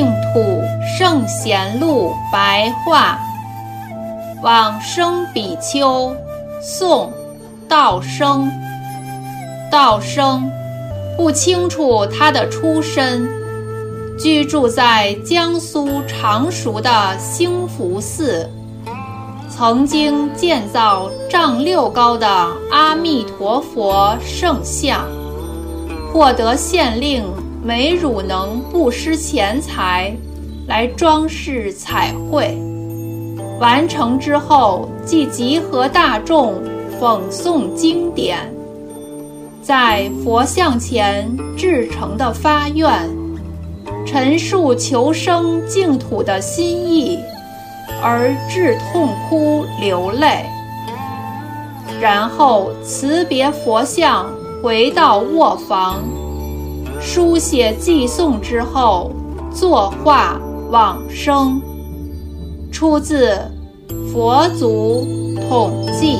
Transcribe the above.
净土圣贤录白话，往生比丘，宋，道生。道生不清楚他的出身，居住在江苏常熟的兴福寺，曾经建造丈六高的阿弥陀佛圣像，获得县令。美汝能不施钱财来装饰彩绘，完成之后即集合大众讽诵经典，在佛像前至诚的发愿，陈述求生净土的心意，而至痛哭流泪，然后辞别佛像，回到卧房。书写寄送之后，作画往生。出自《佛祖统记》。